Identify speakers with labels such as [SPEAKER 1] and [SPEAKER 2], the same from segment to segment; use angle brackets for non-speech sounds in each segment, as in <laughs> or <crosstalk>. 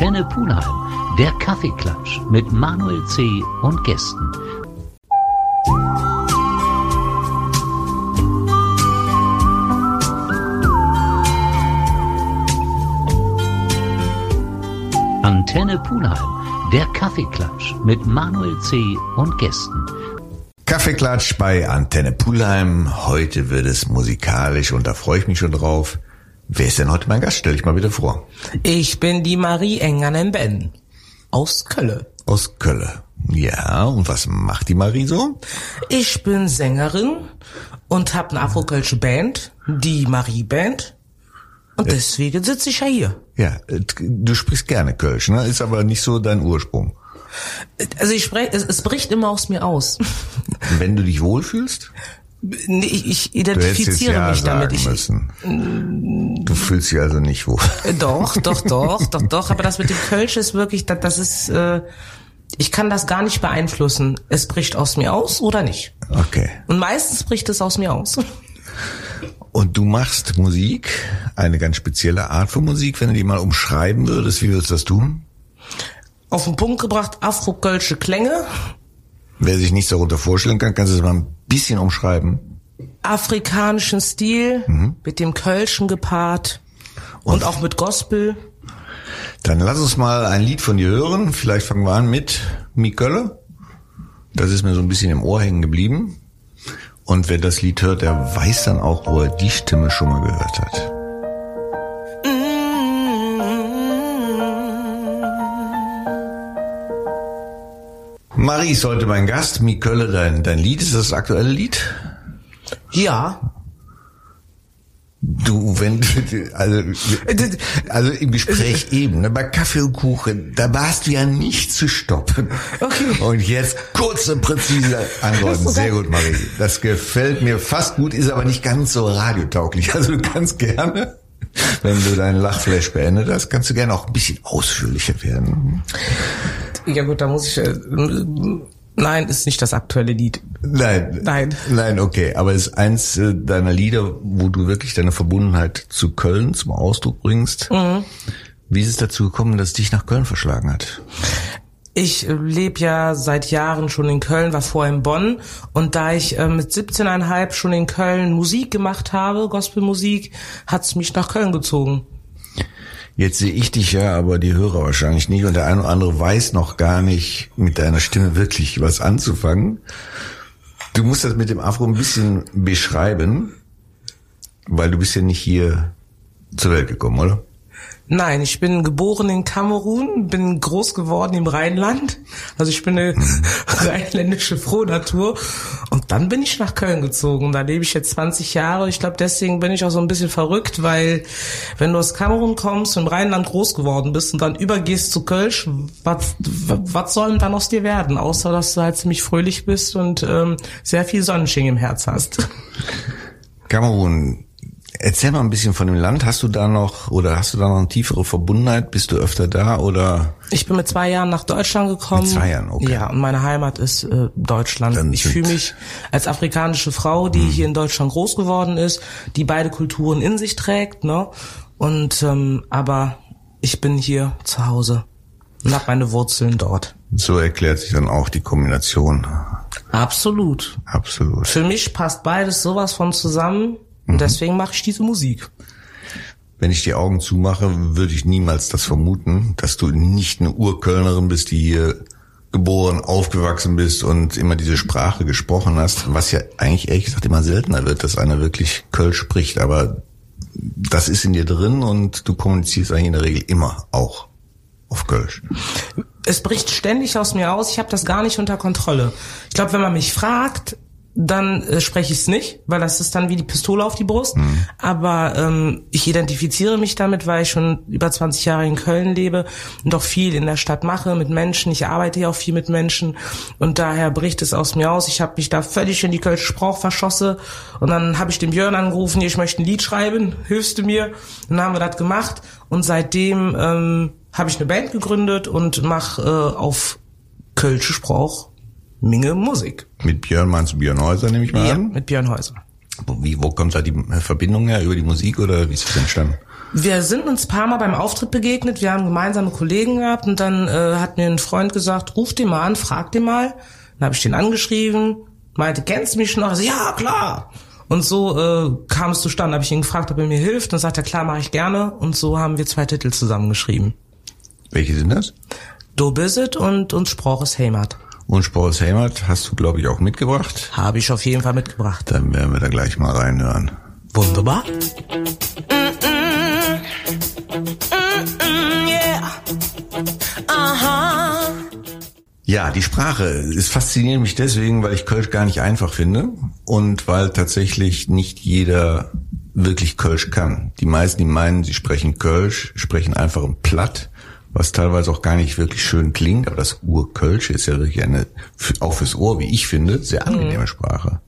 [SPEAKER 1] Antenne Pulheim, der Kaffeeklatsch mit Manuel C. und Gästen. Antenne Pulheim, der Kaffeeklatsch mit Manuel C. und Gästen.
[SPEAKER 2] Kaffeeklatsch bei Antenne Pulheim. Heute wird es musikalisch und da freue ich mich schon drauf. Wer ist denn heute mein Gast? Stell dich mal wieder vor.
[SPEAKER 3] Ich bin die Marie Engernen Ben aus Kölle.
[SPEAKER 2] Aus Kölle. Ja, und was macht die Marie so?
[SPEAKER 3] Ich bin Sängerin und habe eine afrokölsche Band, die Marie Band. Und deswegen sitze ich ja hier.
[SPEAKER 2] Ja, du sprichst gerne Kölsch, ne? Ist aber nicht so dein Ursprung.
[SPEAKER 3] Also ich spreche, es, es bricht immer aus mir aus.
[SPEAKER 2] Wenn du dich wohlfühlst?
[SPEAKER 3] Nee, ich, identifiziere
[SPEAKER 2] ja
[SPEAKER 3] mich damit. Ich,
[SPEAKER 2] müssen. Du fühlst dich also nicht wohl.
[SPEAKER 3] Äh, Doch, doch, doch, doch, doch. Aber das mit dem Kölsch ist wirklich, das, das ist, äh, ich kann das gar nicht beeinflussen. Es bricht aus mir aus oder nicht.
[SPEAKER 2] Okay.
[SPEAKER 3] Und meistens bricht es aus mir aus.
[SPEAKER 2] Und du machst Musik, eine ganz spezielle Art von Musik. Wenn du die mal umschreiben würdest, wie würdest du das tun?
[SPEAKER 3] Auf den Punkt gebracht, afrokölsche Klänge,
[SPEAKER 2] Wer sich nichts darunter vorstellen kann, kannst du es mal ein bisschen umschreiben.
[SPEAKER 3] afrikanischen Stil, mit dem Kölschen gepaart und auch mit Gospel.
[SPEAKER 2] Dann lass uns mal ein Lied von dir hören. Vielleicht fangen wir an mit Mikölle. Das ist mir so ein bisschen im Ohr hängen geblieben. Und wer das Lied hört, der weiß dann auch, wo er die Stimme schon mal gehört hat. Marie ist heute mein Gast. Mikölle, dein, dein Lied, ist das aktuelle Lied?
[SPEAKER 3] Ja,
[SPEAKER 2] Du, wenn also, also im Gespräch eben, ne, bei Kaffee und Kuchen, da warst du ja nicht zu stoppen.
[SPEAKER 3] Okay.
[SPEAKER 2] Und jetzt kurze, präzise Antworten. Sehr gut, Marie. Das gefällt mir fast gut, ist aber nicht ganz so radiotauglich. Also du kannst gerne, wenn du deinen Lachflash beendet hast, kannst du gerne auch ein bisschen ausführlicher werden.
[SPEAKER 3] Ja gut, da muss ich. Äh, nein, ist nicht das aktuelle Lied.
[SPEAKER 2] Nein.
[SPEAKER 3] Nein.
[SPEAKER 2] Nein, okay. Aber es ist eins äh, deiner Lieder, wo du wirklich deine Verbundenheit zu Köln zum Ausdruck bringst.
[SPEAKER 3] Mhm.
[SPEAKER 2] Wie ist es dazu gekommen, dass es dich nach Köln verschlagen hat?
[SPEAKER 3] Ich lebe ja seit Jahren schon in Köln, war vorher in Bonn und da ich äh, mit 17,5 schon in Köln Musik gemacht habe, Gospelmusik, hat's mich nach Köln gezogen.
[SPEAKER 2] Jetzt sehe ich dich ja, aber die Hörer wahrscheinlich nicht und der eine oder andere weiß noch gar nicht mit deiner Stimme wirklich was anzufangen. Du musst das mit dem Afro ein bisschen beschreiben, weil du bist ja nicht hier zur Welt gekommen, oder?
[SPEAKER 3] Nein, ich bin geboren in Kamerun, bin groß geworden im Rheinland. Also ich bin eine <laughs> rheinländische Frohnatur. Und dann bin ich nach Köln gezogen. Da lebe ich jetzt 20 Jahre. Ich glaube, deswegen bin ich auch so ein bisschen verrückt, weil wenn du aus Kamerun kommst im Rheinland groß geworden bist und dann übergehst zu Kölsch, was, was soll denn dann aus dir werden? Außer, dass du halt ziemlich fröhlich bist und ähm, sehr viel Sonnenschein im Herz hast.
[SPEAKER 2] Kamerun, erzähl mal ein bisschen von dem Land. Hast du da noch oder hast du da noch eine tiefere Verbundenheit? Bist du öfter da oder?
[SPEAKER 3] Ich bin mit zwei Jahren nach Deutschland gekommen.
[SPEAKER 2] Mit zwei Jahren, okay.
[SPEAKER 3] Ja, und meine Heimat ist äh, Deutschland.
[SPEAKER 2] Dann
[SPEAKER 3] ich fühle mich als afrikanische Frau, die hier in Deutschland groß geworden ist, die beide Kulturen in sich trägt, ne? Und ähm, aber ich bin hier zu Hause und habe meine Wurzeln dort.
[SPEAKER 2] So erklärt sich dann auch die Kombination.
[SPEAKER 3] Absolut.
[SPEAKER 2] Absolut.
[SPEAKER 3] Für mich passt beides sowas von zusammen und deswegen mache ich diese Musik.
[SPEAKER 2] Wenn ich die Augen zumache, würde ich niemals das vermuten, dass du nicht eine Urkölnerin bist, die hier geboren, aufgewachsen bist und immer diese Sprache gesprochen hast, was ja eigentlich ehrlich gesagt immer seltener wird, dass einer wirklich Kölsch spricht, aber das ist in dir drin und du kommunizierst eigentlich in der Regel immer auch auf Kölsch.
[SPEAKER 3] es bricht ständig aus mir aus. Ich habe das gar nicht unter Kontrolle. Ich glaube, wenn man mich fragt, dann äh, spreche ich es nicht, weil das ist dann wie die Pistole auf die Brust. Aber ähm, ich identifiziere mich damit, weil ich schon über 20 Jahre in Köln lebe und auch viel in der Stadt mache mit Menschen. Ich arbeite ja auch viel mit Menschen und daher bricht es aus mir aus. Ich habe mich da völlig in die Kölsche Sprach verschosse und dann habe ich den Björn angerufen, ich möchte ein Lied schreiben, hilfst du mir? Und dann haben wir das gemacht und seitdem ähm, habe ich eine Band gegründet und mache äh, auf Kölsche Sprach Minge Musik.
[SPEAKER 2] Mit Björn meinst du Björn Häuser, nehme ich mal
[SPEAKER 3] Ja,
[SPEAKER 2] an?
[SPEAKER 3] mit Björn Häuser.
[SPEAKER 2] Wo, wie, wo kommt da die Verbindung her? Über die Musik oder wie ist das entstanden?
[SPEAKER 3] Wir sind uns ein paar Mal beim Auftritt begegnet, wir haben gemeinsame Kollegen gehabt und dann äh, hat mir ein Freund gesagt, ruf den mal an, frag den mal. Dann habe ich den angeschrieben, meinte, kennst du mich noch? So, ja, klar. Und so äh, kam es zustande. Habe ich ihn gefragt, ob er mir hilft. Dann sagt er, klar, mache ich gerne. Und so haben wir zwei Titel zusammengeschrieben.
[SPEAKER 2] Welche sind das?
[SPEAKER 3] Do Bisit und uns Sprach es Heimat.
[SPEAKER 2] Und es Heimat hast du, glaube ich, auch mitgebracht.
[SPEAKER 3] Habe ich auf jeden Fall mitgebracht.
[SPEAKER 2] Dann werden wir da gleich mal reinhören.
[SPEAKER 3] Wunderbar.
[SPEAKER 2] Ja, die Sprache ist fasziniert mich deswegen, weil ich Kölsch gar nicht einfach finde und weil tatsächlich nicht jeder wirklich Kölsch kann. Die meisten, die meinen, sie sprechen Kölsch, sprechen einfach ein Platt, was teilweise auch gar nicht wirklich schön klingt, aber das Urkölsch ist ja wirklich eine, auch fürs Ohr, wie ich finde, sehr angenehme Sprache.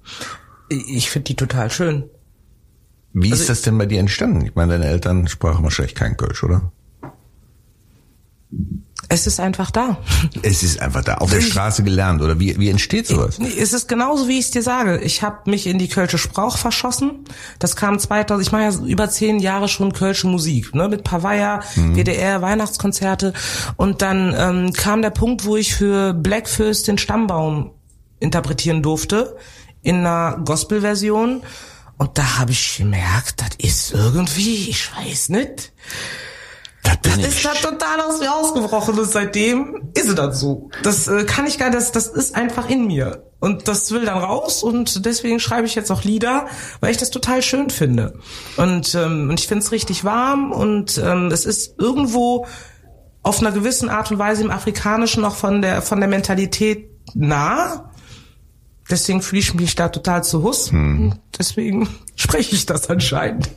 [SPEAKER 3] Ich finde die total schön.
[SPEAKER 2] Wie also ist das denn bei dir entstanden? Ich meine, deine Eltern sprachen wahrscheinlich kein Kölsch, oder?
[SPEAKER 3] Es ist einfach da.
[SPEAKER 2] Es ist einfach da. Auf der Straße gelernt oder wie, wie entsteht sowas?
[SPEAKER 3] Es ist genauso, wie ich es dir sage. Ich habe mich in die Kölsche Sprauch verschossen. Das kam 2000. Ich mache ja über zehn Jahre schon Kölsche Musik, ne, mit Pavaya, mhm. WDR, Weihnachtskonzerte. Und dann ähm, kam der Punkt, wo ich für Blackfist den Stammbaum interpretieren durfte in einer Gospel-Version. Und da habe ich gemerkt, das ist irgendwie, ich weiß nicht das ist da total aus mir ausgebrochen und seitdem ist es dann so. Das äh, kann ich gar, das, das ist einfach in mir. Und das will dann raus und deswegen schreibe ich jetzt auch Lieder, weil ich das total schön finde. Und, ähm, und ich finde es richtig warm und ähm, es ist irgendwo auf einer gewissen Art und Weise im Afrikanischen auch von der, von der Mentalität nah. Deswegen fühle ich mich da total zu Huss. Hm. Deswegen <laughs> spreche ich das anscheinend.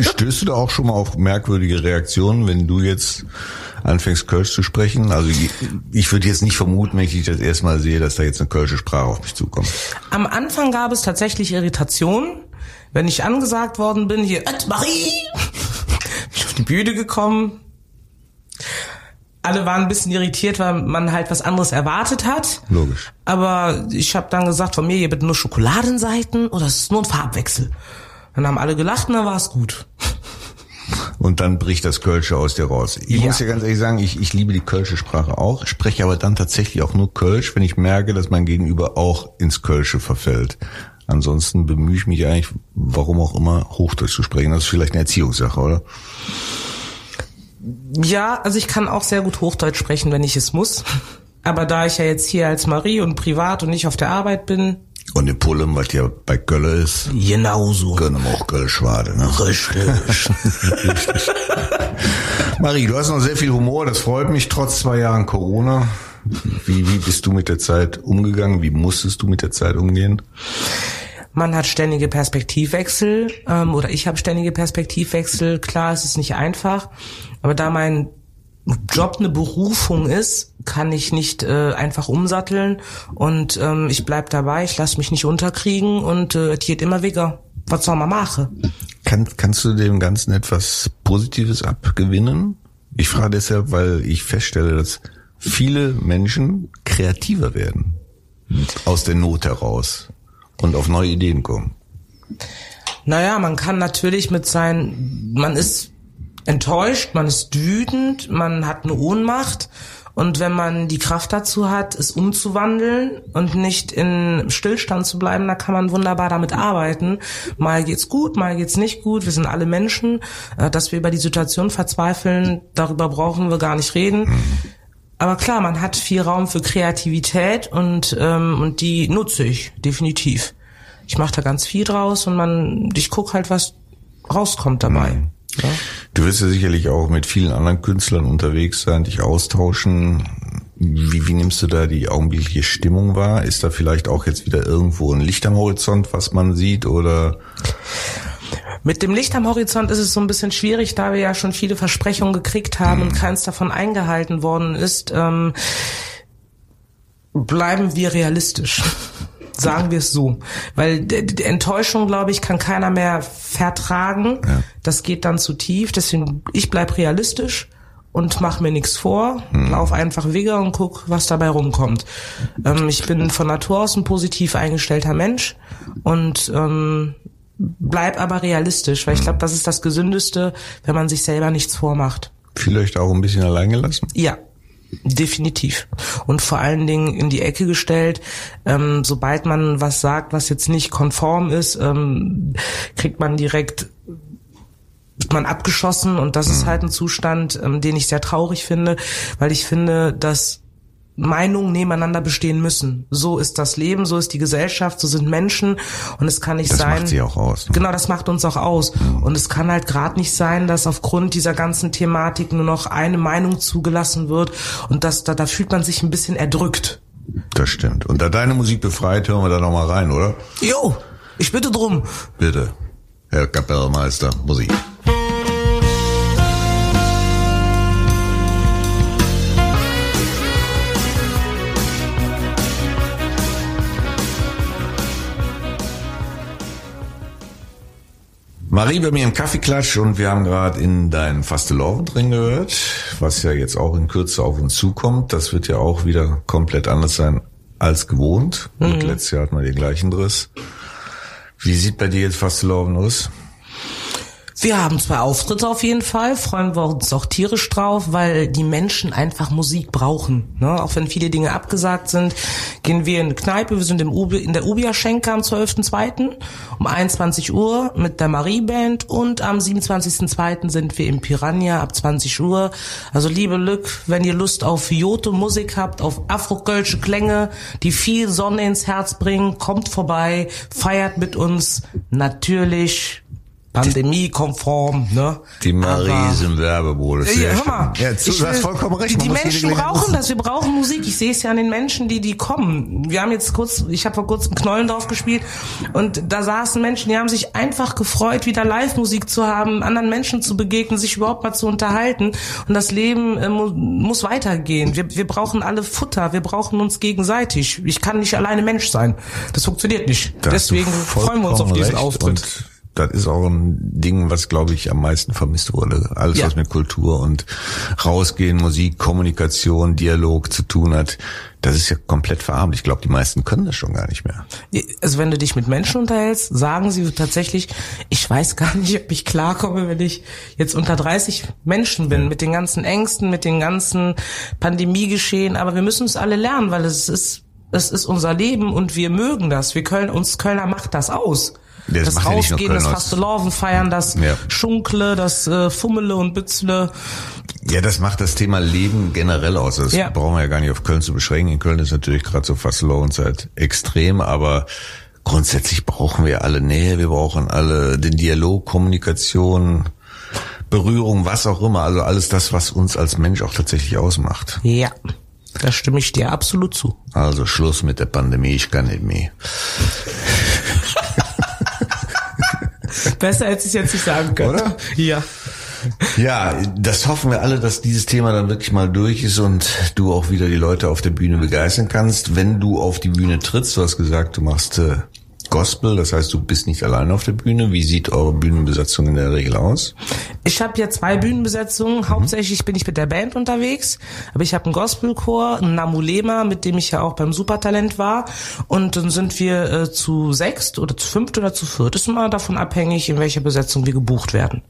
[SPEAKER 2] Stößt du da auch schon mal auf merkwürdige Reaktionen, wenn du jetzt anfängst, Kölsch zu sprechen? Also ich, würde jetzt nicht vermuten, wenn ich das erstmal sehe, dass da jetzt eine kölsche Sprache auf mich zukommt.
[SPEAKER 3] Am Anfang gab es tatsächlich Irritationen. Wenn ich angesagt worden bin, hier, Marie, <laughs> bin ich auf die Bühne gekommen, alle waren ein bisschen irritiert, weil man halt was anderes erwartet hat.
[SPEAKER 2] Logisch.
[SPEAKER 3] Aber ich habe dann gesagt, von mir, ihr bitte nur Schokoladenseiten oder es ist nur ein Farbwechsel. Dann haben alle gelacht und dann war es gut.
[SPEAKER 2] Und dann bricht das Kölsche aus dir raus. Ich ja. muss ja ganz ehrlich sagen, ich, ich liebe die Kölsche Sprache auch, spreche aber dann tatsächlich auch nur Kölsch, wenn ich merke, dass mein Gegenüber auch ins Kölsche verfällt. Ansonsten bemühe ich mich eigentlich, warum auch immer, Hochdeutsch zu sprechen. Das ist vielleicht eine Erziehungssache, oder?
[SPEAKER 3] Ja, also ich kann auch sehr gut Hochdeutsch sprechen, wenn ich es muss. Aber da ich ja jetzt hier als Marie und privat und nicht auf der Arbeit bin.
[SPEAKER 2] Und in Pullem, was ja bei Gölle ist.
[SPEAKER 3] Genauso.
[SPEAKER 2] Können wir auch Gölle schwade, ne?
[SPEAKER 3] Richtig.
[SPEAKER 2] Richtig. <laughs> Marie, du hast noch sehr viel Humor, das freut mich, trotz zwei Jahren Corona. Wie, wie bist du mit der Zeit umgegangen? Wie musstest du mit der Zeit umgehen?
[SPEAKER 3] Man hat ständige Perspektivwechsel ähm, oder ich habe ständige Perspektivwechsel. Klar, es ist nicht einfach, aber da mein Job eine Berufung ist, kann ich nicht äh, einfach umsatteln und ähm, ich bleib dabei, ich lasse mich nicht unterkriegen und äh, es geht immer weniger. Was soll man machen?
[SPEAKER 2] Kann, kannst du dem Ganzen etwas Positives abgewinnen? Ich frage deshalb, weil ich feststelle, dass viele Menschen kreativer werden aus der Not heraus und auf neue Ideen kommen?
[SPEAKER 3] Naja, man kann natürlich mit sein, man ist enttäuscht, man ist wütend, man hat eine Ohnmacht. Und wenn man die Kraft dazu hat, es umzuwandeln und nicht in Stillstand zu bleiben, dann kann man wunderbar damit arbeiten. Mal geht's gut, mal geht's nicht gut. Wir sind alle Menschen. Äh, dass wir über die Situation verzweifeln, darüber brauchen wir gar nicht reden. Mhm. Aber klar, man hat viel Raum für Kreativität und, ähm, und die nutze ich definitiv. Ich mache da ganz viel draus und man, ich guck halt, was rauskommt dabei. Mhm. Ja?
[SPEAKER 2] Du wirst ja sicherlich auch mit vielen anderen Künstlern unterwegs sein, dich austauschen. Wie, wie nimmst du da die augenblickliche Stimmung wahr? Ist da vielleicht auch jetzt wieder irgendwo ein Licht am Horizont, was man sieht oder?
[SPEAKER 3] Mit dem Licht am Horizont ist es so ein bisschen schwierig, da wir ja schon viele Versprechungen gekriegt haben mhm. und keins davon eingehalten worden ist. Ähm, bleiben wir realistisch. <laughs> Sagen wir es so. Weil die Enttäuschung, glaube ich, kann keiner mehr vertragen. Ja. Das geht dann zu tief. Deswegen, ich bleib realistisch und mach mir nichts vor, hm. lauf einfach Wege und guck, was dabei rumkommt. Ähm, ich bin von Natur aus ein positiv eingestellter Mensch und ähm, bleib aber realistisch, weil ich glaube, das ist das Gesündeste, wenn man sich selber nichts vormacht.
[SPEAKER 2] Vielleicht auch ein bisschen allein gelassen?
[SPEAKER 3] Ja, definitiv. Und vor allen Dingen in die Ecke gestellt, ähm, sobald man was sagt, was jetzt nicht konform ist, ähm, kriegt man direkt man abgeschossen und das ist halt ein Zustand, ähm, den ich sehr traurig finde, weil ich finde, dass Meinungen nebeneinander bestehen müssen. So ist das Leben, so ist die Gesellschaft, so sind Menschen und es kann nicht
[SPEAKER 2] Das
[SPEAKER 3] sein.
[SPEAKER 2] macht sie auch aus. Ne?
[SPEAKER 3] Genau, das macht uns auch aus. Und es kann halt gerade nicht sein, dass aufgrund dieser ganzen Thematik nur noch eine Meinung zugelassen wird und das, da, da fühlt man sich ein bisschen erdrückt.
[SPEAKER 2] Das stimmt. Und da deine Musik befreit, hören wir da nochmal rein, oder?
[SPEAKER 3] Jo, ich bitte drum.
[SPEAKER 2] Bitte, Herr Kapellmeister, Musik. Marie bei mir im Kaffeeklatsch und wir haben gerade in dein Fasteloven drin gehört, was ja jetzt auch in Kürze auf uns zukommt. Das wird ja auch wieder komplett anders sein als gewohnt. Gut, letztes Jahr hatten wir den gleichen Driss. Wie sieht bei dir jetzt Fasteloven aus?
[SPEAKER 3] Wir haben zwei Auftritte auf jeden Fall, freuen wir uns auch tierisch drauf, weil die Menschen einfach Musik brauchen. Ne? Auch wenn viele Dinge abgesagt sind, gehen wir in eine Kneipe, wir sind im Ubi, in der Ubia Schenker am 12.02. um 21 Uhr mit der Marie Band und am 27.02. sind wir im Piranha ab 20 Uhr. Also liebe Lück, wenn ihr Lust auf Jote Musik habt, auf afrokölsche Klänge, die viel Sonne ins Herz bringen, kommt vorbei, feiert mit uns. Natürlich pandemiekonform, ne?
[SPEAKER 2] Die Marie
[SPEAKER 3] Aber-
[SPEAKER 2] ist im Werbemodus.
[SPEAKER 3] ja, hör mal.
[SPEAKER 2] Ja, du hast
[SPEAKER 3] will-
[SPEAKER 2] vollkommen recht.
[SPEAKER 3] Die, Menschen brauchen das. Wir brauchen Musik. Ich sehe es ja an den Menschen, die die kommen. Wir haben jetzt kurz, ich habe vor kurzem Knollendorf gespielt und da saßen Menschen, die haben sich einfach gefreut, wieder Live-Musik zu haben, anderen Menschen zu begegnen, sich überhaupt mal zu unterhalten. Und das Leben äh, mu muss weitergehen. Wir, wir brauchen alle Futter. Wir brauchen uns gegenseitig. Ich kann nicht alleine Mensch sein. Das funktioniert nicht.
[SPEAKER 2] Da hast
[SPEAKER 3] Deswegen freuen wir uns auf diesen. Auftritt.
[SPEAKER 2] Das ist auch ein Ding, was, glaube ich, am meisten vermisst wurde. Alles,
[SPEAKER 3] Ja.
[SPEAKER 2] was mit Kultur und Rausgehen, Musik, Kommunikation, Dialog zu tun hat, das ist ja komplett verarmt. Ich glaube, die meisten können das schon gar nicht mehr.
[SPEAKER 3] Also wenn du dich mit Menschen unterhältst, sagen sie tatsächlich, ich weiß gar nicht, ob ich klarkomme, wenn ich jetzt unter 30 Menschen bin, mit den ganzen Ängsten, mit den ganzen Pandemiegeschehen, aber wir müssen es alle lernen, weil es ist, es ist unser Leben und wir mögen das. Wir Köln, uns Kölner macht das aus.
[SPEAKER 2] Ja, das
[SPEAKER 3] das Rausgehen, das. Fasteloven feiern, das
[SPEAKER 2] Ja.
[SPEAKER 3] Schunkle, das äh, Fummele und Bützle.
[SPEAKER 2] Ja, das macht das Thema Leben generell aus. Das
[SPEAKER 3] Ja.
[SPEAKER 2] brauchen wir ja gar nicht auf Köln zu beschränken. In Köln ist natürlich gerade so Fastelovenzeit extrem, aber grundsätzlich brauchen wir alle Nähe, wir brauchen alle den Dialog, Kommunikation, Berührung, was auch immer. Also alles das, was uns als Mensch auch tatsächlich ausmacht.
[SPEAKER 3] Ja, da stimme ich dir absolut zu.
[SPEAKER 2] Also Schluss mit der Pandemie, ich kann nicht mehr.
[SPEAKER 3] Besser hätte ich jetzt nicht sagen können.
[SPEAKER 2] Oder?
[SPEAKER 3] Ja.
[SPEAKER 2] Ja, das hoffen wir alle, dass dieses Thema dann wirklich mal durch ist und du auch wieder die Leute auf der Bühne begeistern kannst. Wenn du auf die Bühne trittst, du hast gesagt, du machst äh, Gospel, das heißt, du bist nicht alleine auf der Bühne. Wie sieht eure Bühnenbesatzung in der Regel aus?
[SPEAKER 3] Ich habe ja zwei Bühnenbesetzungen. Hauptsächlich bin ich mit der Band unterwegs, aber ich habe einen Gospelchor, einen Namulema, mit dem ich ja auch beim Supertalent war. Und dann sind wir äh, zu sechst oder zu fünft oder zu viert. Ist immer davon abhängig, in welcher Besetzung wir gebucht werden.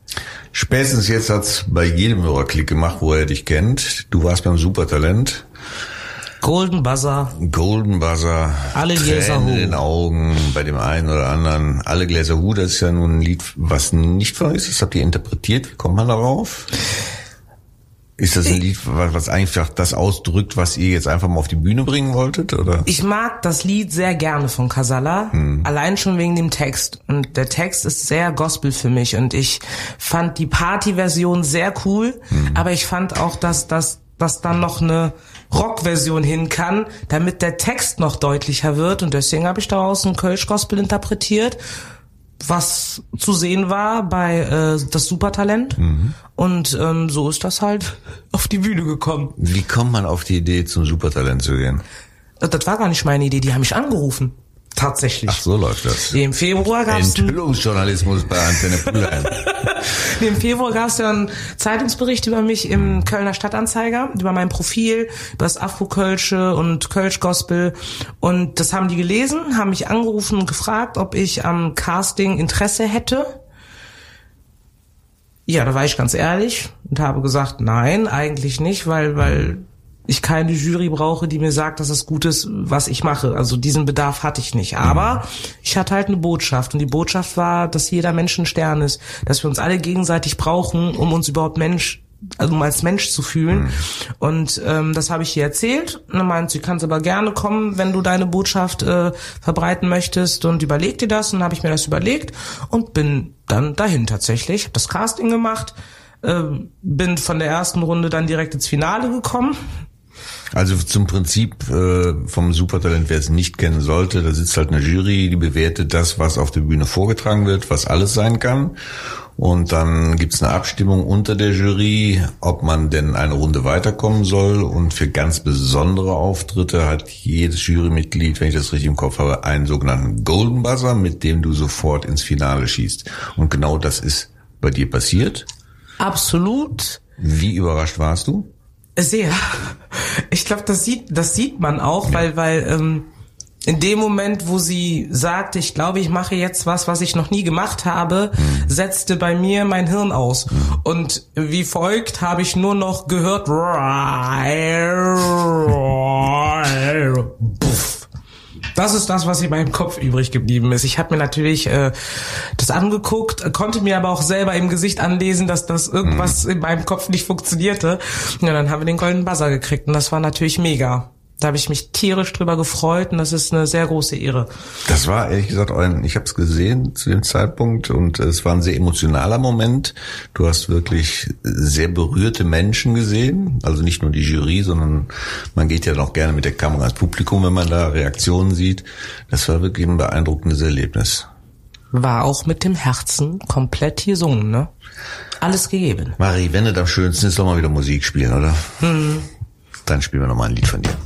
[SPEAKER 2] Spätestens jetzt hat's bei jedem Hörer Klick gemacht, wo er dich kennt. Du warst beim Supertalent.
[SPEAKER 3] Golden Buzzer.
[SPEAKER 2] Golden Buzzer,
[SPEAKER 3] Alle Gläser
[SPEAKER 2] Tränen in den Augen bei dem einen oder anderen. Alle Gläser Hu, das ist ja nun ein Lied, was nicht von ist. Das habt ihr interpretiert. Wie kommt man darauf? Ist das ein Lied, was einfach das ausdrückt, was ihr jetzt einfach mal auf die Bühne bringen wolltet, oder?
[SPEAKER 3] Ich mag das Lied sehr gerne von Casalla, allein schon wegen dem Text. Und der Text ist sehr Gospel für mich. Und ich fand die Party-Version sehr cool, aber ich fand auch, dass das dass dann noch eine Rock-Version hin kann, damit der Text noch deutlicher wird. Und deswegen habe ich daraus ein Kölsch-Gospel interpretiert, was zu sehen war bei äh, das Supertalent. Und ähm, so ist das halt <laughs> auf die Bühne gekommen.
[SPEAKER 2] Wie kommt man auf die Idee, zum Supertalent zu gehen?
[SPEAKER 3] Das das war gar nicht meine Idee, die haben mich angerufen. Tatsächlich.
[SPEAKER 2] Ach, so läuft das.
[SPEAKER 3] Im Februar gab's einen,
[SPEAKER 2] Enthüllungsjournalismus bei Antenne Pulheim. <laughs>
[SPEAKER 3] im Februar gab's ja einen Zeitungsbericht über mich im Kölner Stadtanzeiger, über mein Profil, über das Afro-Kölsche und Kölsch-Gospel. Und das haben die gelesen, haben mich angerufen und gefragt, ob ich am Casting Interesse hätte. Ja, da war ich ganz ehrlich und habe gesagt, nein, eigentlich nicht, weil, weil ich keine Jury brauche, die mir sagt, dass es gut ist, was ich mache. Also diesen Bedarf hatte ich nicht. Aber ich hatte halt eine Botschaft und die Botschaft war, dass jeder Mensch ein Stern ist, dass wir uns alle gegenseitig brauchen, um uns überhaupt Mensch also um als Mensch zu fühlen.
[SPEAKER 2] Mhm.
[SPEAKER 3] Und ähm, das habe ich ihr erzählt. Und dann meint sie, kannst aber gerne kommen, wenn du deine Botschaft äh, verbreiten möchtest und überleg dir das. Und dann habe ich mir das überlegt und bin dann dahin tatsächlich. Hab das Casting gemacht, äh, bin von der ersten Runde dann direkt ins Finale gekommen.
[SPEAKER 2] Also zum Prinzip äh, vom Supertalent, wer es nicht kennen sollte, da sitzt halt eine Jury, die bewertet das, was auf der Bühne vorgetragen wird, was alles sein kann. Und dann gibt's eine Abstimmung unter der Jury, ob man denn eine Runde weiterkommen soll. Und für ganz besondere Auftritte hat jedes Jurymitglied, wenn ich das richtig im Kopf habe, einen sogenannten Golden Buzzer, mit dem du sofort ins Finale schießt. Und genau das ist bei dir passiert.
[SPEAKER 3] Absolut
[SPEAKER 2] Wie überrascht warst du?
[SPEAKER 3] Sehr. Ich glaube, das sieht, das sieht man auch, weil, weil ähm, in dem Moment, wo sie sagte, ich glaube, ich mache jetzt was, was ich noch nie gemacht habe, setzte bei mir mein Hirn aus. Und wie folgt habe ich nur noch gehört. Puff. Das ist das, was in meinem Kopf übrig geblieben ist. Ich habe mir natürlich äh, das angeguckt, konnte mir aber auch selber im Gesicht anlesen, dass das irgendwas in meinem Kopf nicht funktionierte. Ja, dann haben wir den goldenen Buzzer gekriegt und das war natürlich mega. Da habe ich mich tierisch drüber gefreut und das ist eine sehr große Ehre.
[SPEAKER 2] Das war ehrlich gesagt ein, ich habe es gesehen zu dem Zeitpunkt und es war ein sehr emotionaler Moment. Du hast wirklich sehr berührte Menschen gesehen, also nicht nur die Jury, sondern man geht ja noch gerne mit der Kamera ins Publikum, wenn man da Reaktionen sieht. Das war wirklich ein beeindruckendes Erlebnis.
[SPEAKER 3] War auch mit dem Herzen komplett gesungen, ne? Alles gegeben.
[SPEAKER 2] Marie, wenn es am schönsten ist, soll mal wieder Musik spielen, oder? Dann spielen wir noch mal ein Lied von dir.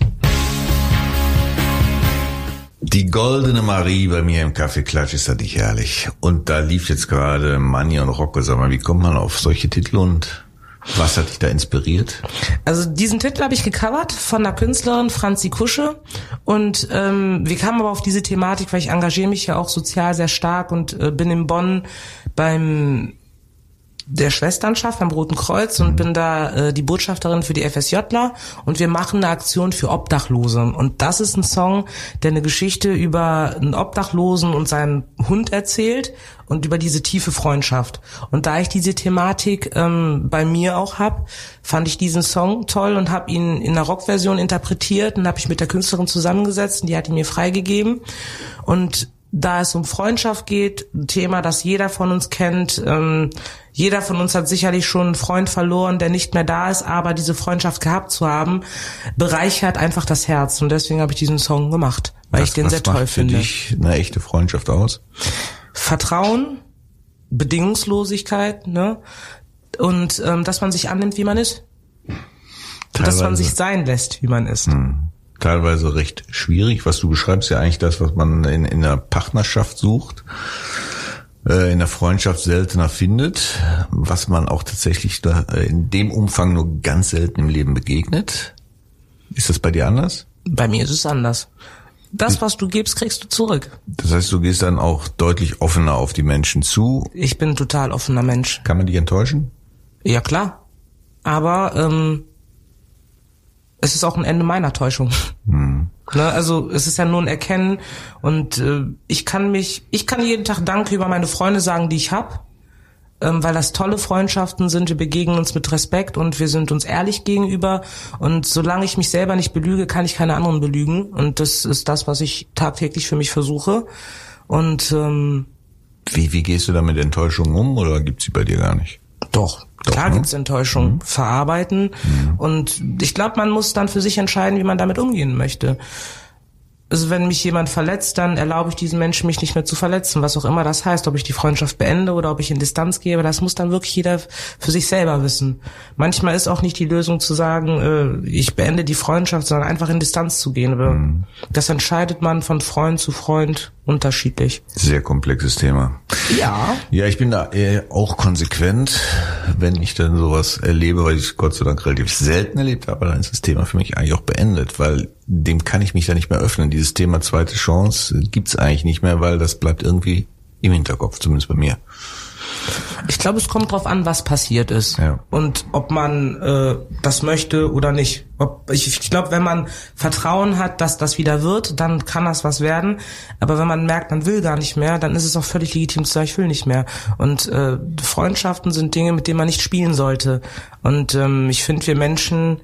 [SPEAKER 2] Die goldene Marie bei mir im Kaffeeklatsch ist das nicht herrlich. Und da lief jetzt gerade Manni und Rocco. Sag mal, wie kommt man auf solche Titel und was hat dich da inspiriert?
[SPEAKER 3] Also diesen Titel habe ich gecovert von der Künstlerin Franzi Kusche und ähm, wir kamen aber auf diese Thematik, weil ich engagiere mich ja auch sozial sehr stark und äh, bin in Bonn beim der Schwesternschaft beim Roten Kreuz und bin da äh, die Botschafterin für die FSJler und wir machen eine Aktion für Obdachlose. Und das ist ein Song, der eine Geschichte über einen Obdachlosen und seinen Hund erzählt und über diese tiefe Freundschaft. Und da ich diese Thematik ähm, bei mir auch hab, fand ich diesen Song toll und habe ihn in einer Rockversion interpretiert und habe ich mit der Künstlerin zusammengesetzt und die hat ihn mir freigegeben. Und da es um Freundschaft geht, ein Thema, das jeder von uns kennt. Ähm, jeder von uns hat sicherlich schon einen Freund verloren, der nicht mehr da ist, aber diese Freundschaft gehabt zu haben, bereichert einfach das Herz. Und deswegen habe ich diesen Song gemacht, weil
[SPEAKER 2] was,
[SPEAKER 3] ich den
[SPEAKER 2] was
[SPEAKER 3] sehr toll
[SPEAKER 2] macht für
[SPEAKER 3] finde.
[SPEAKER 2] dich eine echte Freundschaft aus?
[SPEAKER 3] Vertrauen, Bedingungslosigkeit, ne? Und ähm, dass man sich annimmt, wie man ist. Und dass man
[SPEAKER 2] Teilweise.
[SPEAKER 3] sich sein lässt, wie man ist.
[SPEAKER 2] Teilweise recht schwierig. Was du beschreibst, ja eigentlich das, was man in, in einer Partnerschaft sucht, äh, in der Freundschaft seltener findet, was man auch tatsächlich da, äh, in dem Umfang nur ganz selten im Leben begegnet. Ist das bei dir anders?
[SPEAKER 3] Bei mir ist es anders. Das, was du gibst, kriegst du zurück.
[SPEAKER 2] Das heißt, du gehst dann auch deutlich offener auf die Menschen zu.
[SPEAKER 3] Ich bin ein total offener Mensch.
[SPEAKER 2] Kann man dich enttäuschen?
[SPEAKER 3] Ja, klar. Aber ähm, es ist auch ein Ende meiner Täuschung. Ne, also es ist ja nur ein Erkennen und äh, ich kann mich, ich kann jeden Tag Danke über meine Freunde sagen, die ich hab, ähm, weil das tolle Freundschaften sind. Wir begegnen uns mit Respekt und wir sind uns ehrlich gegenüber. Und solange ich mich selber nicht belüge, kann ich keine anderen belügen. Und das ist das, was ich tagtäglich für mich versuche. Und ähm,
[SPEAKER 2] Wie, wie gehst du da mit Enttäuschungen um oder gibt's sie bei dir gar nicht?
[SPEAKER 3] Doch,
[SPEAKER 2] Doch,
[SPEAKER 3] klar
[SPEAKER 2] ne?
[SPEAKER 3] gibt's Enttäuschung, verarbeiten und ich glaube, man muss dann für sich entscheiden, wie man damit umgehen möchte. Also wenn mich jemand verletzt, dann erlaube ich diesen Menschen, mich nicht mehr zu verletzen, was auch immer das heißt, ob ich die Freundschaft beende oder ob ich in Distanz gehe, das muss dann wirklich jeder für sich selber wissen. Manchmal ist auch nicht die Lösung zu sagen, äh, ich beende die Freundschaft, sondern einfach in Distanz zu gehen. Mhm. Das entscheidet man von Freund zu Freund unterschiedlich.
[SPEAKER 2] Sehr komplexes Thema.
[SPEAKER 3] Ja.
[SPEAKER 2] Ja, ich bin da eher auch konsequent, wenn ich dann sowas erlebe, weil ich Gott sei Dank relativ selten erlebt habe, dann ist das Thema für mich eigentlich auch beendet, weil dem kann ich mich da nicht mehr öffnen. Dieses Thema zweite Chance gibt's eigentlich nicht mehr, weil das bleibt irgendwie im Hinterkopf, zumindest bei mir.
[SPEAKER 3] Ich glaube, es kommt drauf an, was passiert ist ja. und ob man äh, das möchte oder nicht. Ob, ich ich glaube, wenn man Vertrauen hat, dass das wieder wird, dann kann das was werden. Aber wenn man merkt, man will gar nicht mehr, dann ist es auch völlig legitim zu sagen, ich will nicht mehr. Und äh, Freundschaften sind Dinge, mit denen man nicht spielen sollte. Und ähm, ich finde, wir Menschen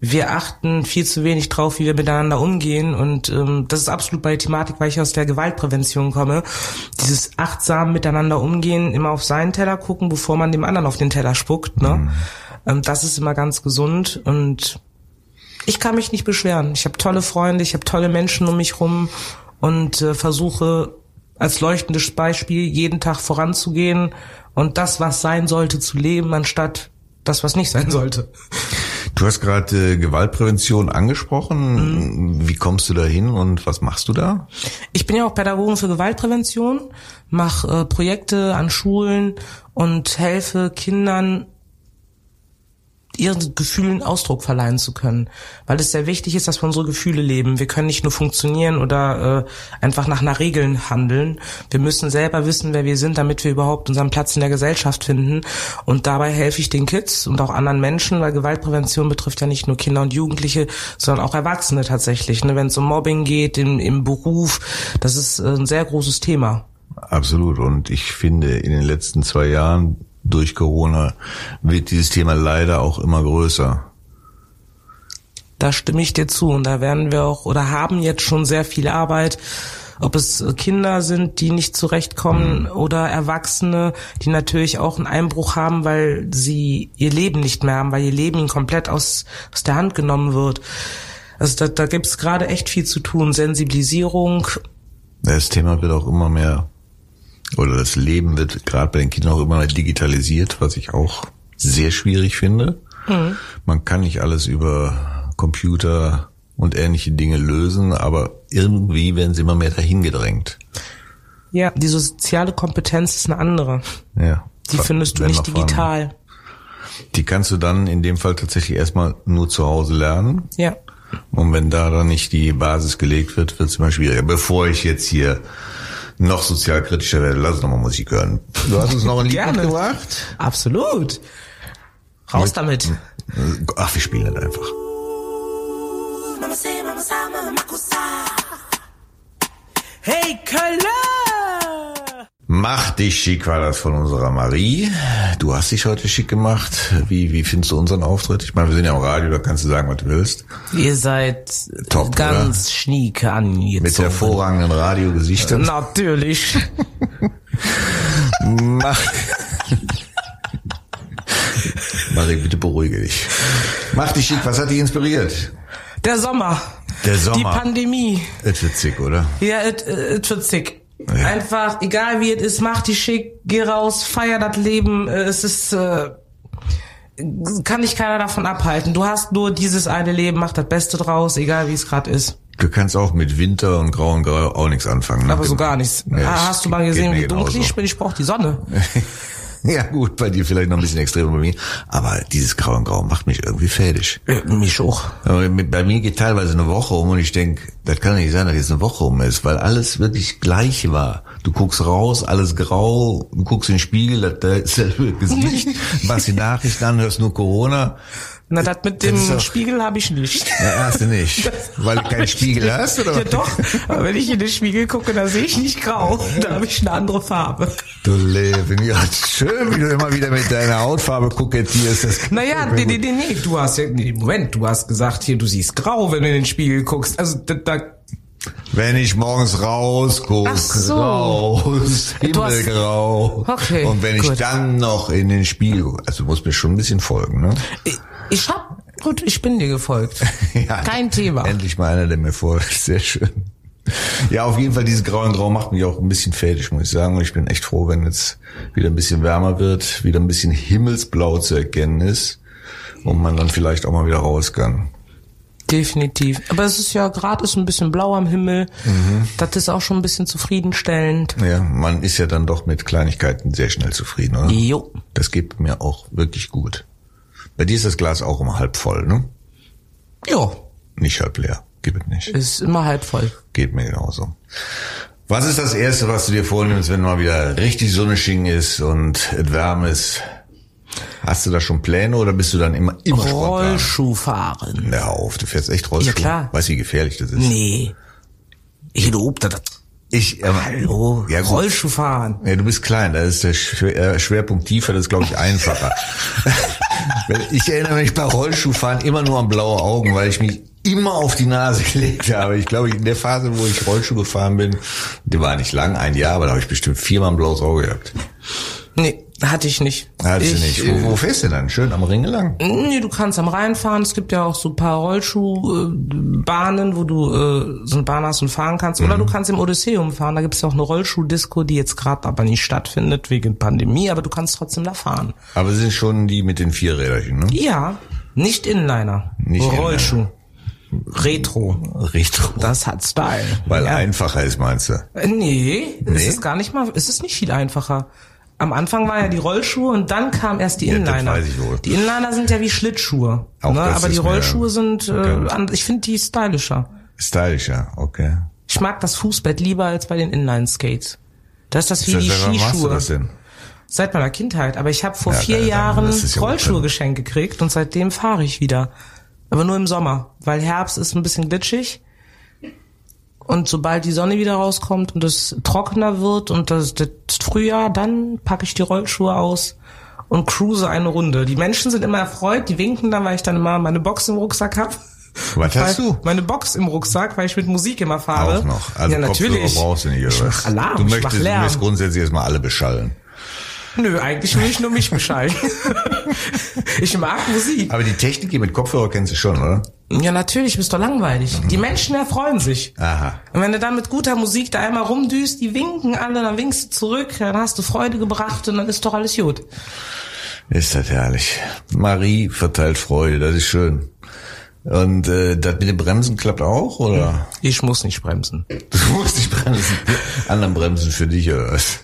[SPEAKER 3] wir achten viel zu wenig drauf, wie wir miteinander umgehen. Und ähm, das ist absolut bei der Thematik, weil ich aus der Gewaltprävention komme. Dieses achtsam miteinander umgehen, immer auf seinen Teller gucken, bevor man dem anderen auf den Teller spuckt. Ne? Mhm. Ähm, das ist immer ganz gesund. Und ich kann mich nicht beschweren. Ich habe tolle Freunde, ich habe tolle Menschen um mich rum und äh, versuche als leuchtendes Beispiel jeden Tag voranzugehen und das, was sein sollte, zu leben, anstatt das, was nicht sein sollte.
[SPEAKER 2] Du hast gerade äh, Gewaltprävention angesprochen. Mhm. Wie kommst du da hin und was machst du da?
[SPEAKER 3] Ich bin ja auch Pädagogin für Gewaltprävention, mache äh, Projekte an Schulen und helfe Kindern ihren Gefühlen Ausdruck verleihen zu können. Weil es sehr wichtig ist, dass wir unsere Gefühle leben. Wir können nicht nur funktionieren oder äh, einfach nach einer Regeln handeln. Wir müssen selber wissen, wer wir sind, damit wir überhaupt unseren Platz in der Gesellschaft finden. Und dabei helfe ich den Kids und auch anderen Menschen, weil Gewaltprävention betrifft ja nicht nur Kinder und Jugendliche, sondern auch Erwachsene tatsächlich. Ne? Wenn es um Mobbing geht, im, im Beruf, das ist äh, ein sehr großes Thema.
[SPEAKER 2] Absolut. Und ich finde, in den letzten zwei Jahren durch Corona wird dieses Thema leider auch immer größer.
[SPEAKER 3] Da stimme ich dir zu und da werden wir auch oder haben jetzt schon sehr viel Arbeit ob es Kinder sind, die nicht zurechtkommen mhm. oder Erwachsene, die natürlich auch einen Einbruch haben, weil sie ihr Leben nicht mehr haben, weil ihr Leben ihnen komplett aus, aus der Hand genommen wird. Also da, da gibt es gerade echt viel zu tun. Sensibilisierung.
[SPEAKER 2] Das Thema wird auch immer mehr oder das Leben wird gerade bei den Kindern auch immer mehr digitalisiert, was ich auch sehr schwierig finde. Mhm. Man kann nicht alles über Computer und ähnliche Dinge lösen, aber irgendwie werden sie immer mehr dahin gedrängt.
[SPEAKER 3] Ja, die soziale Kompetenz ist eine andere.
[SPEAKER 2] Ja.
[SPEAKER 3] Die findest du nicht digital.
[SPEAKER 2] Die kannst du dann in dem Fall tatsächlich erstmal nur zu Hause lernen.
[SPEAKER 3] Ja.
[SPEAKER 2] Und wenn da dann nicht die Basis gelegt wird, wird es immer schwieriger. Bevor ich jetzt hier noch sozialkritischer werde, lass uns noch mal Musik hören. Du hast uns noch ein Lied Gerne. mitgebracht?
[SPEAKER 3] Absolut. Raus Mit, damit.
[SPEAKER 2] Ach, wir spielen das einfach.
[SPEAKER 3] Hey, Köln!
[SPEAKER 2] Mach dich schick war das von unserer Marie. Du hast dich heute schick gemacht. Wie, wie findest du unseren Auftritt? Ich meine, wir sind ja am Radio, da kannst du sagen, was du willst.
[SPEAKER 3] Ihr seid Top, ganz oder? schniek angezogen.
[SPEAKER 2] Mit hervorragenden Radiogesichtern.
[SPEAKER 3] Natürlich. <laughs>
[SPEAKER 2] Mach. Marie, bitte beruhige dich. Mach dich schick. Was hat dich inspiriert?
[SPEAKER 3] Der Sommer.
[SPEAKER 2] Der Sommer.
[SPEAKER 3] Die Pandemie.
[SPEAKER 2] Es wird sick, oder?
[SPEAKER 3] Ja, es wird sick. Ja. Einfach, egal wie es ist, mach dich schick, geh raus, feier das Leben. Äh, es ist, äh, kann dich keiner davon abhalten. Du hast nur dieses eine Leben, mach das Beste draus, egal wie es gerade ist.
[SPEAKER 2] Du kannst auch mit Winter und Grau und Grau auch nichts anfangen.
[SPEAKER 3] Ne? Aber so gar nichts. Ja, hast du mal gesehen, wie dunkel ich bin? Ich brauche die Sonne. <laughs> <laughs>
[SPEAKER 2] Ja gut, bei dir vielleicht noch ein bisschen extremer bei mir. Aber dieses Grau und Grau macht mich irgendwie fertig.
[SPEAKER 3] Ja, mich auch.
[SPEAKER 2] Aber bei mir geht teilweise eine Woche um und ich denk, das kann nicht sein, dass jetzt eine Woche um ist, weil alles wirklich gleich war. Du guckst raus, alles grau, du guckst in den Spiegel, da ist das Gesicht, <laughs> machst die Nachrichten an, hörst nur Corona.
[SPEAKER 3] Na, das mit dem das Spiegel habe ich nicht.
[SPEAKER 2] Na, hast du nicht. Weil du keinen Spiegel hast, oder?
[SPEAKER 3] Ja doch, aber wenn ich in den Spiegel gucke, da sehe ich nicht grau. Da habe ich eine andere Farbe.
[SPEAKER 2] Du Leben, ja, schön, wie du immer wieder mit deiner Hautfarbe kokettierst. Das
[SPEAKER 3] naja, nee, nee, nee, nee, du hast ja, nee, Moment, du hast gesagt, hier, du siehst grau, wenn du in den Spiegel guckst. Also, da, da
[SPEAKER 2] wenn ich morgens rausgucke, so. raus, himmelgrau.
[SPEAKER 3] Okay,
[SPEAKER 2] und wenn gut. ich dann noch in den Spiegel, also du musst mir schon ein bisschen folgen, ne?
[SPEAKER 3] Ich, ich hab Gut, ich bin dir gefolgt. <laughs>
[SPEAKER 2] Ja,
[SPEAKER 3] Kein Thema.
[SPEAKER 2] Endlich mal einer, der mir folgt. <laughs> Sehr schön. Ja, auf jeden Fall, dieses Grau in Grau macht mich auch ein bisschen fertig, muss ich sagen. Und ich bin echt froh, wenn jetzt wieder ein bisschen wärmer wird, wieder ein bisschen himmelsblau zu erkennen ist und man dann vielleicht auch mal wieder raus kann.
[SPEAKER 3] Definitiv. Aber es ist ja gerade ist ein bisschen blau am Himmel.
[SPEAKER 2] Mhm.
[SPEAKER 3] Das ist auch schon ein bisschen zufriedenstellend.
[SPEAKER 2] Ja, man ist ja dann doch mit Kleinigkeiten sehr schnell zufrieden, oder?
[SPEAKER 3] Jo.
[SPEAKER 2] Das geht mir auch wirklich gut. Bei dir ist das Glas auch immer halb voll, ne?
[SPEAKER 3] Jo.
[SPEAKER 2] Nicht halb leer. Gib es nicht.
[SPEAKER 3] Ist immer halb voll.
[SPEAKER 2] Geht mir genauso. Was ist das Erste, was du dir vornimmst, wenn mal wieder richtig Sonnesching ist und es warm ist? Hast du da schon Pläne oder bist du dann immer, immer?
[SPEAKER 3] Rollschuh fahren.
[SPEAKER 2] Hör auf, du fährst echt Rollschuh.
[SPEAKER 3] Ja, klar.
[SPEAKER 2] Weißt du, wie gefährlich das ist?
[SPEAKER 3] Nee. Ich lob das.
[SPEAKER 2] Ich, ähm,
[SPEAKER 3] Hallo.
[SPEAKER 2] Ja.
[SPEAKER 3] Rollschuh fahren.
[SPEAKER 2] Ja, du bist klein, da ist der äh, Schwerpunkt tiefer, das ist, glaube ich, einfacher. <laughs> Ich erinnere mich bei Rollschuhfahren immer nur an blaue Augen, weil ich mich immer auf die Nase <laughs> gelegt habe. Ich glaube, in der Phase, wo ich Rollschuh gefahren bin, die war nicht lang, ein Jahr, aber da habe ich bestimmt viermal ein blaues Auge gehabt.
[SPEAKER 3] Nee, hatte ich nicht.
[SPEAKER 2] Hattest du
[SPEAKER 3] ich,
[SPEAKER 2] nicht.
[SPEAKER 3] äh,
[SPEAKER 2] Wo, wo fährst du dann? Schön am Ring lang?
[SPEAKER 3] Nee, du kannst am Rhein fahren. Es gibt ja auch so ein paar Rollschuhbahnen, wo du äh, so eine Bahn hast und fahren kannst. Oder du kannst im Odysseum fahren. Da gibt es ja auch eine Rollschuhdisco, die jetzt gerade aber nicht stattfindet wegen Pandemie, aber du kannst trotzdem da fahren.
[SPEAKER 2] Aber sind schon die mit den vier Räderchen, ne?
[SPEAKER 3] Ja, nicht Inliner.
[SPEAKER 2] Nicht Inliner.
[SPEAKER 3] Rollschuh. Retro.
[SPEAKER 2] Retro.
[SPEAKER 3] Das hat Style.
[SPEAKER 2] Weil
[SPEAKER 3] ja.
[SPEAKER 2] einfacher ist, meinst du?
[SPEAKER 3] Äh, Nee,
[SPEAKER 2] Nee?
[SPEAKER 3] es ist gar nicht mal, es ist nicht viel einfacher. Am Anfang war ja die Rollschuhe und dann kam erst die
[SPEAKER 2] Ja, das
[SPEAKER 3] Inliner.
[SPEAKER 2] weiß ich wohl.
[SPEAKER 3] Die Inliner sind ja wie Schlittschuhe.
[SPEAKER 2] Auch
[SPEAKER 3] ne? Aber die Rollschuhe sind, äh, ich finde die stylischer.
[SPEAKER 2] Stylischer, okay.
[SPEAKER 3] Ich mag das Fußbett lieber als bei den Inline-Skates. Das ist das wie
[SPEAKER 2] Das
[SPEAKER 3] die Skischuhe.
[SPEAKER 2] das denn?
[SPEAKER 3] Seit meiner Kindheit. Aber ich habe vor
[SPEAKER 2] Ja,
[SPEAKER 3] vier
[SPEAKER 2] dann-
[SPEAKER 3] Jahren
[SPEAKER 2] ja
[SPEAKER 3] Rollschuhe geschenkt gekriegt und seitdem fahre ich wieder. Aber nur im Sommer, weil Herbst ist ein bisschen glitschig. Und sobald die Sonne wieder rauskommt und es trockener wird und das, das Frühjahr, dann packe ich die Rollschuhe aus und cruise eine Runde. Die Menschen sind immer erfreut, die winken dann, weil ich dann immer meine Box im Rucksack habe.
[SPEAKER 2] Was hast du?
[SPEAKER 3] Meine Box im Rucksack, weil ich mit Musik immer fahre.
[SPEAKER 2] Auch noch. Also
[SPEAKER 3] ja,
[SPEAKER 2] Kopfhörer
[SPEAKER 3] natürlich.
[SPEAKER 2] brauchst du nicht, oder
[SPEAKER 3] ich mach Alarm,
[SPEAKER 2] du
[SPEAKER 3] ich
[SPEAKER 2] möchtest,
[SPEAKER 3] mach
[SPEAKER 2] du
[SPEAKER 3] Lärm.
[SPEAKER 2] möchtest grundsätzlich erstmal alle beschallen.
[SPEAKER 3] Nö, eigentlich will ich nur mich beschallen. <laughs> ich mag Musik.
[SPEAKER 2] Aber die Technik hier mit Kopfhörer kennst du schon, oder?
[SPEAKER 3] Ja, natürlich, bist doch langweilig. Die Menschen erfreuen sich.
[SPEAKER 2] Aha.
[SPEAKER 3] Und wenn du dann mit guter Musik da einmal rumdüst, die winken alle, dann winkst du zurück, dann hast du Freude gebracht und dann ist doch alles gut.
[SPEAKER 2] Ist das herrlich. Marie verteilt Freude, das ist schön. Und äh, das mit den Bremsen klappt auch, oder?
[SPEAKER 3] Ich muss nicht bremsen.
[SPEAKER 2] Du musst nicht bremsen. Anderen bremsen für dich, oder was?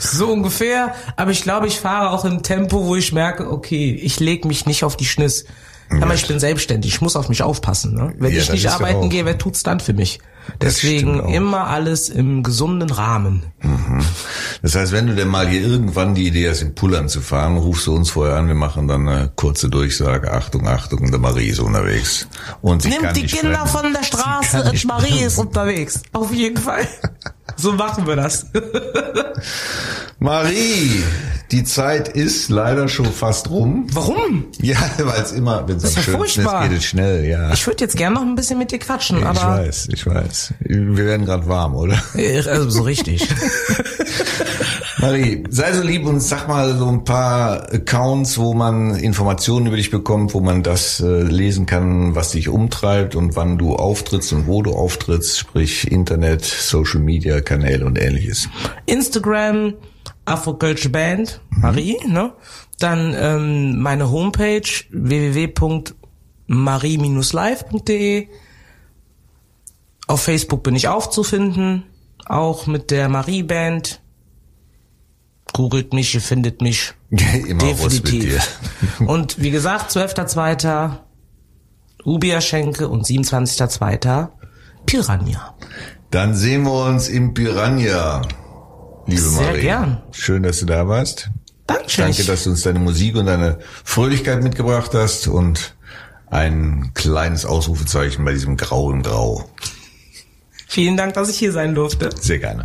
[SPEAKER 3] So ungefähr, aber ich glaube, ich fahre auch im Tempo, wo ich merke, okay, ich leg mich nicht auf die Schniss. Aber ich bin selbstständig, ich muss auf mich aufpassen. Ne? Wenn
[SPEAKER 2] Ja,
[SPEAKER 3] ich nicht arbeiten gehe, wer tut's dann für mich? Deswegen immer alles im gesunden Rahmen.
[SPEAKER 2] Das heißt, wenn du denn mal hier irgendwann die Idee hast, in Pullern zu fahren, rufst du uns vorher an, wir machen dann eine kurze Durchsage, Achtung, Achtung, der Marie ist unterwegs. Und sie kann
[SPEAKER 3] Nimmt die
[SPEAKER 2] nicht
[SPEAKER 3] Kinder
[SPEAKER 2] bremsen.
[SPEAKER 3] von der Straße Marie ist unterwegs. Auf jeden Fall. <laughs> So machen wir das.
[SPEAKER 2] Marie, die Zeit ist leider schon fast rum.
[SPEAKER 3] Warum?
[SPEAKER 2] Ja, weil es immer, wenn es am
[SPEAKER 3] ja
[SPEAKER 2] schönsten ist, geht es schnell, ja.
[SPEAKER 3] Ich würde jetzt gern noch ein bisschen mit dir quatschen,
[SPEAKER 2] ich
[SPEAKER 3] aber
[SPEAKER 2] weiß, ich weiß. Wir werden gerade warm, oder?
[SPEAKER 3] Äh, also so richtig. <laughs>
[SPEAKER 2] Marie, sei so lieb und sag mal so ein paar Accounts, wo man Informationen über dich bekommt, wo man das äh, lesen kann, was dich umtreibt und wann du auftrittst und wo du auftrittst, sprich Internet, Social Media Kanäle und ähnliches.
[SPEAKER 3] Instagram, Afrokölsche Band, Marie, ne? Dann ähm, meine Homepage www.marie-live.de. Auf Facebook bin ich aufzufinden, auch mit der Marie Band. Googelt mich, ihr findet mich. <laughs>
[SPEAKER 2] Immer.
[SPEAKER 3] Definitiv. <laughs> Und wie gesagt, 12.2. Ubia Schenke und 27.2. Piranha.
[SPEAKER 2] Dann sehen wir uns im Piranha, liebe
[SPEAKER 3] Sehr
[SPEAKER 2] Marie.
[SPEAKER 3] gern.
[SPEAKER 2] Schön, dass du da warst.
[SPEAKER 3] Dankeschön.
[SPEAKER 2] Danke, dass du uns deine Musik und deine Fröhlichkeit mitgebracht hast und ein kleines Ausrufezeichen bei diesem grauen Grau.
[SPEAKER 3] Vielen Dank, dass ich hier sein durfte.
[SPEAKER 2] Sehr gerne.